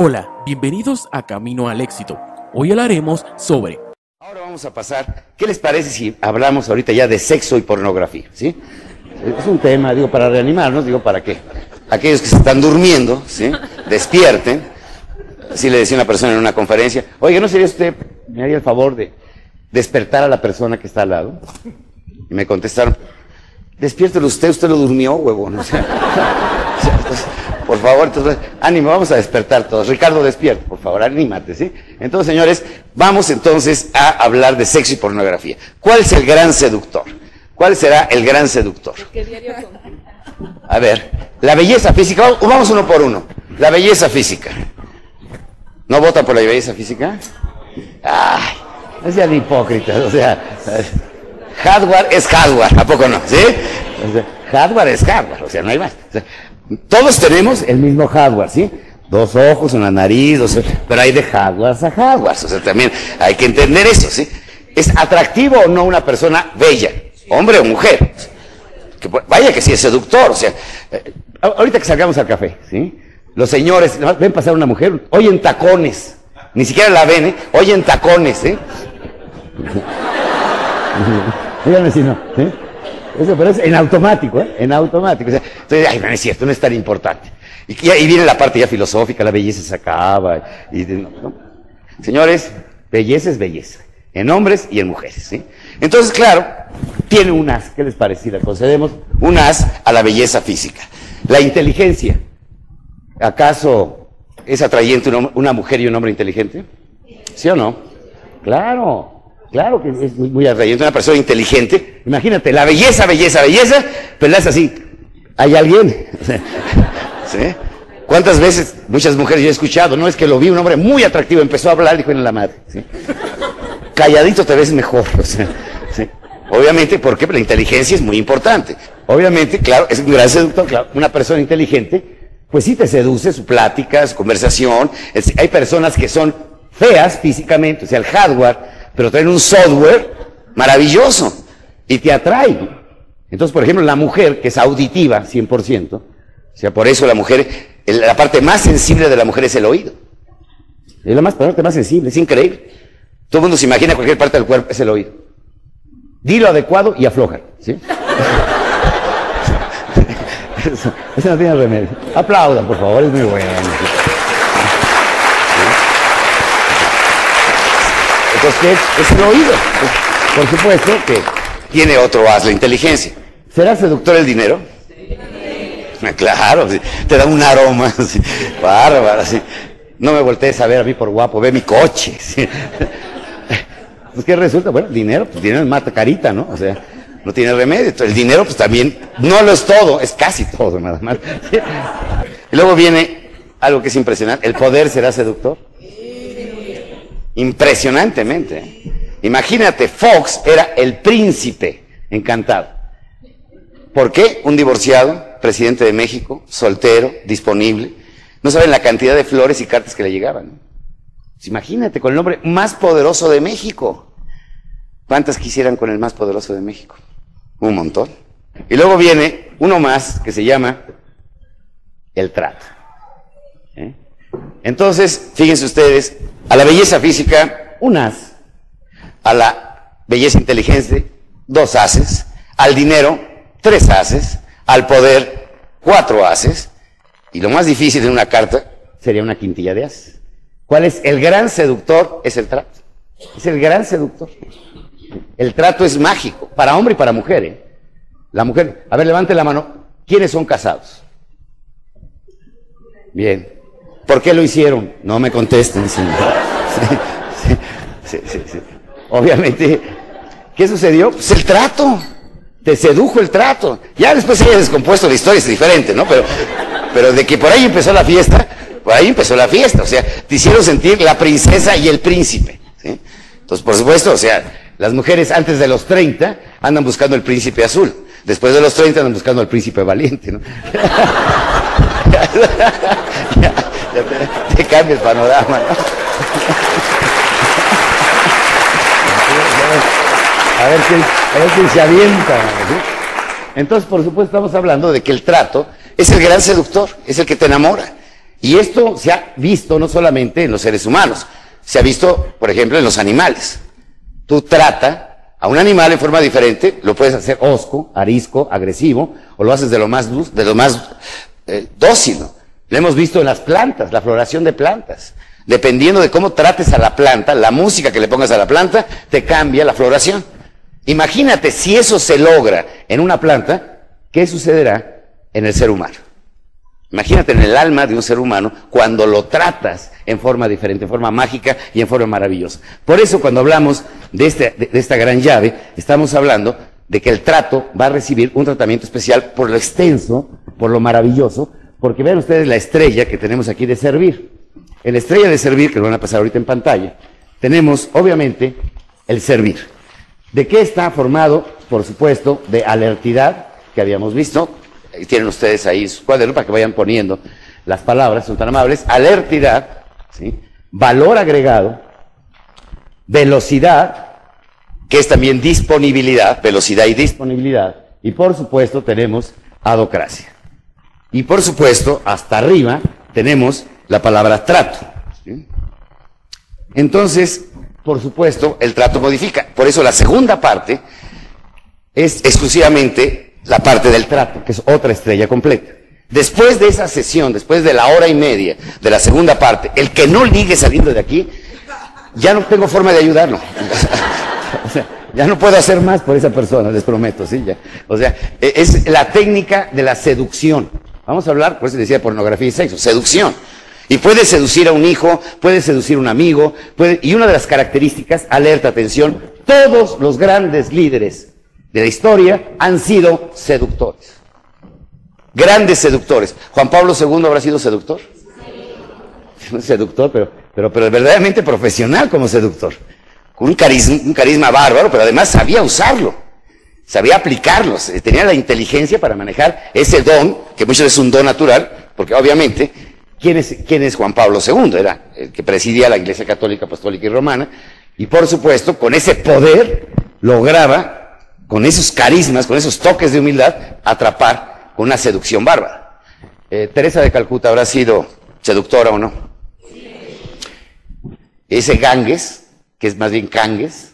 Hola, bienvenidos a Camino al Éxito. Hoy hablaremos sobre... Ahora vamos a pasar, ¿qué les parece si hablamos ahorita ya de sexo y pornografía? ¿sí? Es un tema, digo, para reanimarnos, digo, para que aquellos que se están durmiendo, ¿sí? Despierten. Así le decía una persona en una conferencia, oye, ¿no sería usted, me haría el favor de despertar a la persona que está al lado? Y me contestaron, despiértelo usted, usted lo durmió, huevón. O sea, por favor, entonces, ánimo, vamos a despertar todos. Ricardo, despierta, por favor, anímate, ¿sí? Entonces, señores, vamos entonces a hablar de sexo y pornografía. ¿Cuál es el gran seductor? ¿Cuál será el gran seductor? A ver, la belleza física, vamos uno por uno. La belleza física. ¿No votan por la belleza física? Ay, no sean hipócritas, o sea, hardware es hardware, ¿a poco no? ¿Sí? O sea, hardware es hardware, o sea, no hay más. O sea, todos tenemos el mismo hardware, ¿sí? Dos ojos, una nariz, sea, pero hay de hardware a hardware, o sea, también hay que entender eso, ¿sí? ¿Es atractivo o no una persona bella, hombre o mujer? Vaya que sí es seductor, o sea, eh, ahorita que salgamos al café, ¿sí? Los señores, ven pasar una mujer, oyen tacones, ni siquiera la ven, ¿eh? Oyen tacones, ¿eh? Díganme si no, ¿sí? Eso, pero es en automático, ¿eh? En automático. Entonces, ay, no es cierto, no es tan importante. Y, viene la parte ya filosófica, la belleza se acaba. No, no. Señores, belleza es belleza. En hombres y en mujeres, ¿sí? Entonces, claro, tiene un as. ¿Qué les parece concedemos? Un as a la belleza física. La inteligencia. ¿Acaso es atrayente una mujer y un hombre inteligente? ¿Sí o no? Claro. Claro que es muy, muy atrayente, una persona inteligente. Imagínate, la belleza, belleza, belleza, pero la es así. ¿Hay alguien? ¿Sí? ¿Cuántas veces, muchas mujeres yo he escuchado, no es que lo vi un hombre muy atractivo, empezó a hablar, dijo en la madre. ¿sí? Calladito te ves mejor. O sea, ¿sí? Obviamente, porque la inteligencia es muy importante. Obviamente, claro, es un gran seductor, claro, una persona inteligente, pues sí te seduce su plática, su conversación. Hay personas que son feas físicamente, o sea, el hardware pero traen un software maravilloso y te atrae. Entonces, por ejemplo, la mujer, que es auditiva 100%, o sea, por eso la mujer, la parte más sensible de la mujer es el oído. Es la más, parte más sensible, es increíble. Todo el mundo se imagina cualquier parte del cuerpo, es el oído. Dilo adecuado y afloja. ¿sí? eso, eso, no tiene remedio. Aplaudan, por favor, es muy bueno. Entonces, ¿qué es? el oído. Por supuesto que tiene otro as, la inteligencia. ¿Será seductor el dinero? Claro, te da un aroma, bárbaro. No me voltees a ver a mí por guapo, ve mi coche. Pues, ¿qué resulta? Bueno, dinero, pues dinero mata carita, ¿no? O sea, no tiene remedio. El dinero, pues también, no lo es todo, es casi todo, nada más. Y luego viene algo que es impresionante, ¿el poder será seductor? Impresionantemente. Imagínate, Fox era el príncipe encantado. ¿Por qué? Un divorciado, presidente de México, soltero, disponible. No saben la cantidad de flores y cartas que le llegaban. Pues imagínate, con el hombre más poderoso de México. ¿Cuántas quisieran con el más poderoso de México? Un montón. Y luego viene uno más que se llama el trato. ¿Eh? Entonces, fíjense ustedes, a la belleza física, un as. A la belleza inteligente, dos haces. Al dinero, tres haces. Al poder, cuatro haces. Y lo más difícil en una carta sería una quintilla de haces. ¿Cuál es el gran seductor? Es el trato. Es el gran seductor. El trato es mágico, para hombre y para mujer. ¿eh? La mujer, a ver, levante la mano. ¿Quiénes son casados? Bien. ¿Por qué lo hicieron? No me contesten, señor. Sí, sí, sí, Obviamente, ¿qué sucedió? Pues el trato. Te sedujo el trato. Ya después se haya descompuesto la historia, es diferente, ¿no? Pero, pero de que por ahí empezó la fiesta, por ahí empezó la fiesta. O sea, te hicieron sentir la princesa y el príncipe. Entonces, por supuesto, o sea, las mujeres antes de los 30 andan buscando el príncipe azul. Después de los 30 andan buscando al príncipe valiente, ¿no? te, te, cambia panorama, ¿no? A ver quién, a ver se avienta. Entonces, por supuesto, estamos hablando de que el trato es el gran seductor, es el que te enamora. Y esto se ha visto no solamente en los seres humanos, se ha visto, por ejemplo, en los animales. Tú trata a un animal en forma diferente, lo puedes hacer osco, arisco, agresivo, o lo haces de lo más, de lo más eh, dócil. Lo hemos visto en las plantas, la floración de plantas. Dependiendo de cómo trates a la planta, la música que le pongas a la planta, te cambia la floración. Imagínate si eso se logra en una planta, ¿qué sucederá en el ser humano? Imagínate en el alma de un ser humano cuando lo tratas en forma diferente, en forma mágica y en forma maravillosa. Por eso cuando hablamos de, este, de, esta gran llave, estamos hablando de que el trato va a recibir un tratamiento especial por lo extenso, por lo maravilloso, porque vean ustedes la estrella que tenemos aquí de servir. En la estrella de servir, que lo van a pasar ahorita en pantalla, tenemos obviamente el servir. ¿De qué está formado? Por supuesto, de alertidad, que habíamos visto, tienen ustedes ahí su cuaderno para que vayan poniendo las palabras, son tan amables, alertidad, ¿sí? valor agregado, velocidad, que es también disponibilidad, velocidad y disponibilidad, y por supuesto tenemos adocracia. Y por supuesto, hasta arriba tenemos la palabra trato. Entonces, por supuesto, el trato modifica. Por eso la segunda parte es exclusivamente la parte del trato, que es otra estrella completa. Después de esa sesión, después de la hora y media de la segunda parte, el que no ligue saliendo de aquí, ya no tengo forma de ayudarlo. o sea, ya no puedo hacer más por esa persona, les prometo, sí, ya. O sea, e, es la técnica de la seducción. Vamos a hablar, por eso decía pornografía y sexo, seducción. Y puede seducir a un hijo, puede seducir a un amigo, puede, y una de las características, alerta, atención, todos los grandes líderes de la historia han sido seductores. Grandes seductores. Juan Pablo II habrá sido seductor. Sí. Seductor, pero, pero, pero verdaderamente profesional como seductor. Con un carisma, un carisma bárbaro, pero además sabía usarlo. Sabía aplicarlo. Tenía la inteligencia para manejar ese don, que muchas veces es un don natural, porque obviamente, ¿quién es, quién es Juan Pablo II? Era el que presidía la Iglesia Católica, Apostólica y Romana. Y por supuesto, con ese poder lograba con esos carismas, con esos toques de humildad, atrapar con una seducción bárbara. Eh, Teresa de Calcuta habrá sido seductora o no. Ese Ganges, que es más bien Cangues.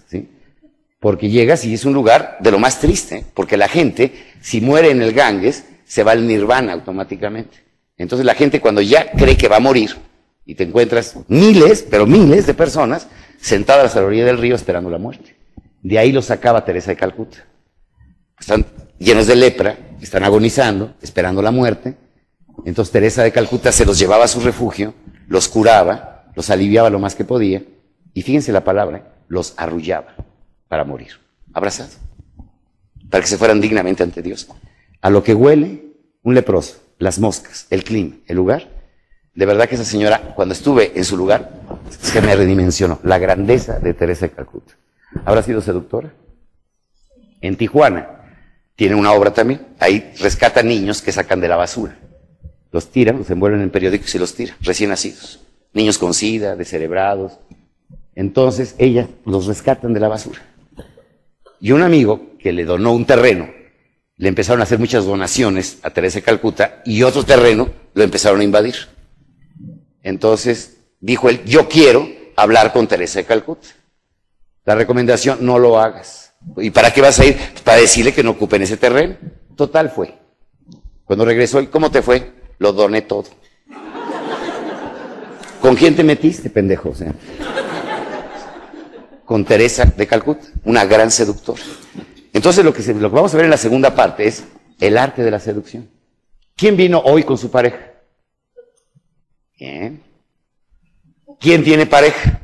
Porque llegas y es un lugar de lo más triste, porque la gente, si muere en el Ganges, se va al nirvana automáticamente. Entonces la gente cuando ya cree que va a morir, y te encuentras miles, pero miles de personas sentadas a la orilla del río esperando la muerte. De ahí lo sacaba Teresa de Calcuta. Están llenos de lepra, están agonizando, esperando la muerte. Entonces Teresa de Calcuta se los llevaba a su refugio, los curaba, los aliviaba lo más que podía, y fíjense la palabra, los arrullaba para morir, abrazados, para que se fueran dignamente ante Dios. A lo que huele un leproso, las moscas, el clima, el lugar. De verdad que esa señora, cuando estuve en su lugar, se me redimensionó la grandeza de Teresa de Calcuta. ¿Habrá sido seductora? En Tijuana tiene una obra también. Ahí rescata niños que sacan de la basura. Los tiran, los envuelven en periódicos y los tiran, recién nacidos. Niños con sida, descerebrados. Entonces ella los rescatan de la basura. Y un amigo que le donó un terreno, le empezaron a hacer muchas donaciones a Teresa de Calcuta y otro terreno lo empezaron a invadir. Entonces dijo él, yo quiero hablar con Teresa de Calcuta. La recomendación, no lo hagas. ¿Y para qué vas a ir? Para decirle que no ocupen ese terreno. Total fue. Cuando regresó, ¿y cómo te fue? Lo doné todo. ¿Con quién te metiste, pendejo? O sea, con Teresa de Calcuta, una gran seductora. Entonces lo que, vamos a ver en la segunda parte es el arte de la seducción. ¿Quién vino hoy con su pareja? ¿Quién tiene pareja?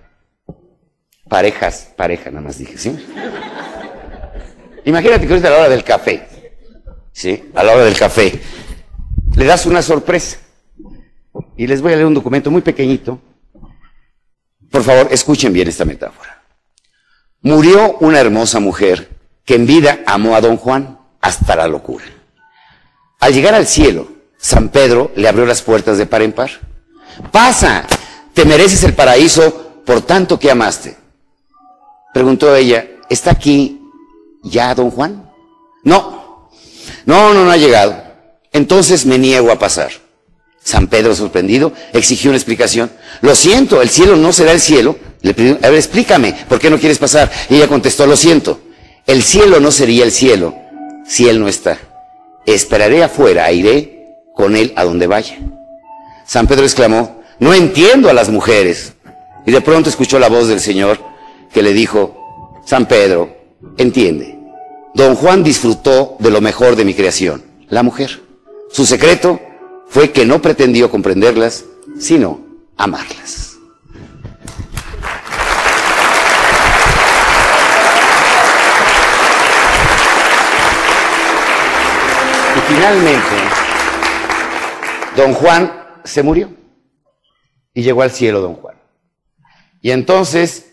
Parejas, pareja, nada más dije, ¿sí? Imagínate que ahorita a la hora del café, ¿sí? A la hora del café, le das una sorpresa. Y les voy a leer un documento muy pequeñito. Por favor, escuchen bien esta metáfora. Murió una hermosa mujer que en vida amó a don Juan hasta la locura. Al llegar al cielo, San Pedro le abrió las puertas de par en par. Pasa, te mereces el paraíso por tanto que amaste. Preguntó ella, ¿está aquí ya don Juan? No, no, no, no ha llegado. Entonces me niego a pasar. San Pedro, sorprendido, exigió una explicación. Lo siento, el cielo no será el cielo. Le pidió, a ver, explícame, ¿por qué no quieres pasar? Y ella contestó, lo siento, el cielo no sería el cielo si él no está. Esperaré afuera, iré con él a donde vaya. San Pedro exclamó, no entiendo a las mujeres. Y de pronto escuchó la voz del Señor que le dijo, San Pedro, entiende, don Juan disfrutó de lo mejor de mi creación, la mujer. Su secreto fue que no pretendió comprenderlas, sino amarlas. Finalmente, don Juan se murió y llegó al cielo don Juan. Y entonces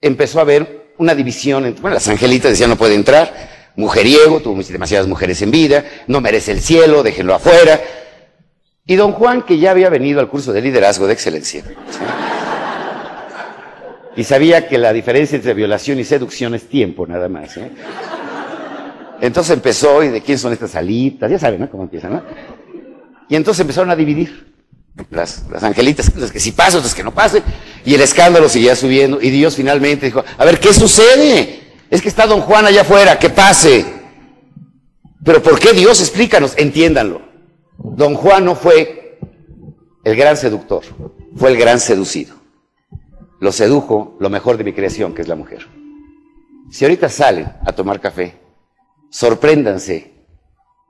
empezó a haber una división entre, bueno, las angelitas decían no puede entrar, mujeriego, tuvo demasiadas mujeres en vida, no merece el cielo, déjenlo afuera. Y don Juan, que ya había venido al curso de liderazgo de excelencia, y sabía que la diferencia entre violación y seducción es tiempo nada más. ¿eh? Entonces empezó, ¿y de quién son estas alitas? Ya saben, ¿no? Cómo empiezan, ¿no? Y entonces empezaron a dividir. Las, las angelitas, las que sí pasan, las que no pasen. Y el escándalo seguía subiendo. Y Dios finalmente dijo, a ver, ¿qué sucede? Es que está don Juan allá afuera, que pase. Pero ¿por qué Dios? Explícanos, entiéndanlo. Don Juan no fue el gran seductor, fue el gran seducido. Lo sedujo lo mejor de mi creación, que es la mujer. Si ahorita salen a tomar café, sorpréndanse,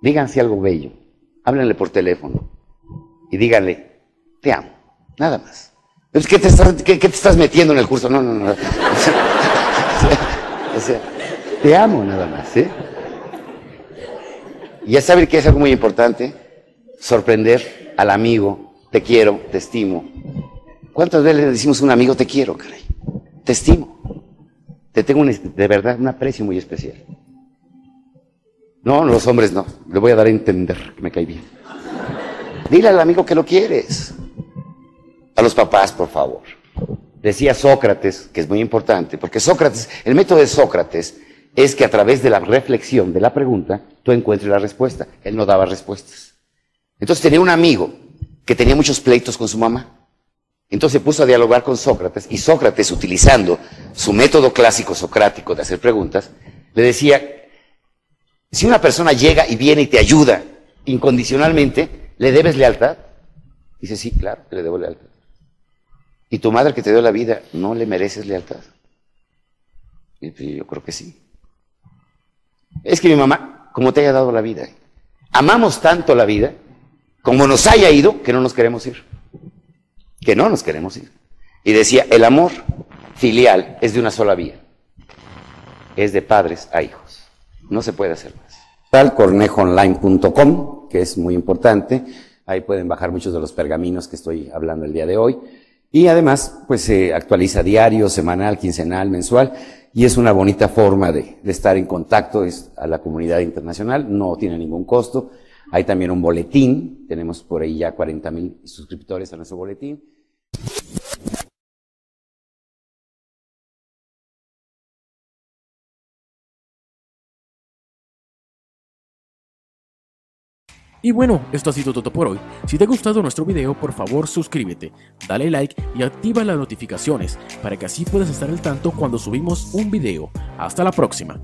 díganse algo bello, háblenle por teléfono y díganle, te amo, nada más. ¿Qué te, estás, qué, te estás metiendo en el curso? No, no, no. O sea, te amo nada más. ¿eh? Y ya saben que es algo muy importante, sorprender al amigo, te quiero, te estimo. ¿Cuántas veces le decimos a un amigo, te quiero, caray? Te estimo. Te tengo de verdad un aprecio muy especial. No, los hombres no. Le voy a dar a entender que me cae bien. Dile al amigo que lo quieres. A los papás, por favor. Decía Sócrates, que es muy importante, porque Sócrates, el método de Sócrates es que a través de la reflexión de la pregunta, tú encuentres la respuesta. Él no daba respuestas. Entonces tenía un amigo que tenía muchos pleitos con su mamá. Entonces se puso a dialogar con Sócrates y Sócrates, utilizando su método clásico socrático de hacer preguntas, le decía, si una persona llega y viene y te ayuda incondicionalmente, ¿le debes lealtad? Dice, sí, claro, le debo lealtad. ¿Y tu madre que te dio la vida, no le mereces lealtad? Y yo creo que sí. Es que mi mamá, como te haya dado la vida, amamos tanto la vida, como nos haya ido, que no nos queremos ir. Que no nos queremos ir. Y decía, el amor filial es de una sola vía. Es de padres a hijos. No se puede hacer más. Talcornejoonline.com, que es muy importante. Ahí pueden bajar muchos de los pergaminos que estoy hablando el día de hoy. Y además, pues se actualiza diario, semanal, quincenal, mensual. Y es una bonita forma de, de estar en contacto a la comunidad internacional. No tiene ningún costo. Hay también un boletín. Tenemos por ahí ya 40 mil suscriptores a nuestro boletín. Y bueno, esto ha sido todo por hoy. Si te ha gustado nuestro video, por favor suscríbete, dale like y activa las notificaciones para que así puedas estar al tanto cuando subimos un video. Hasta la próxima.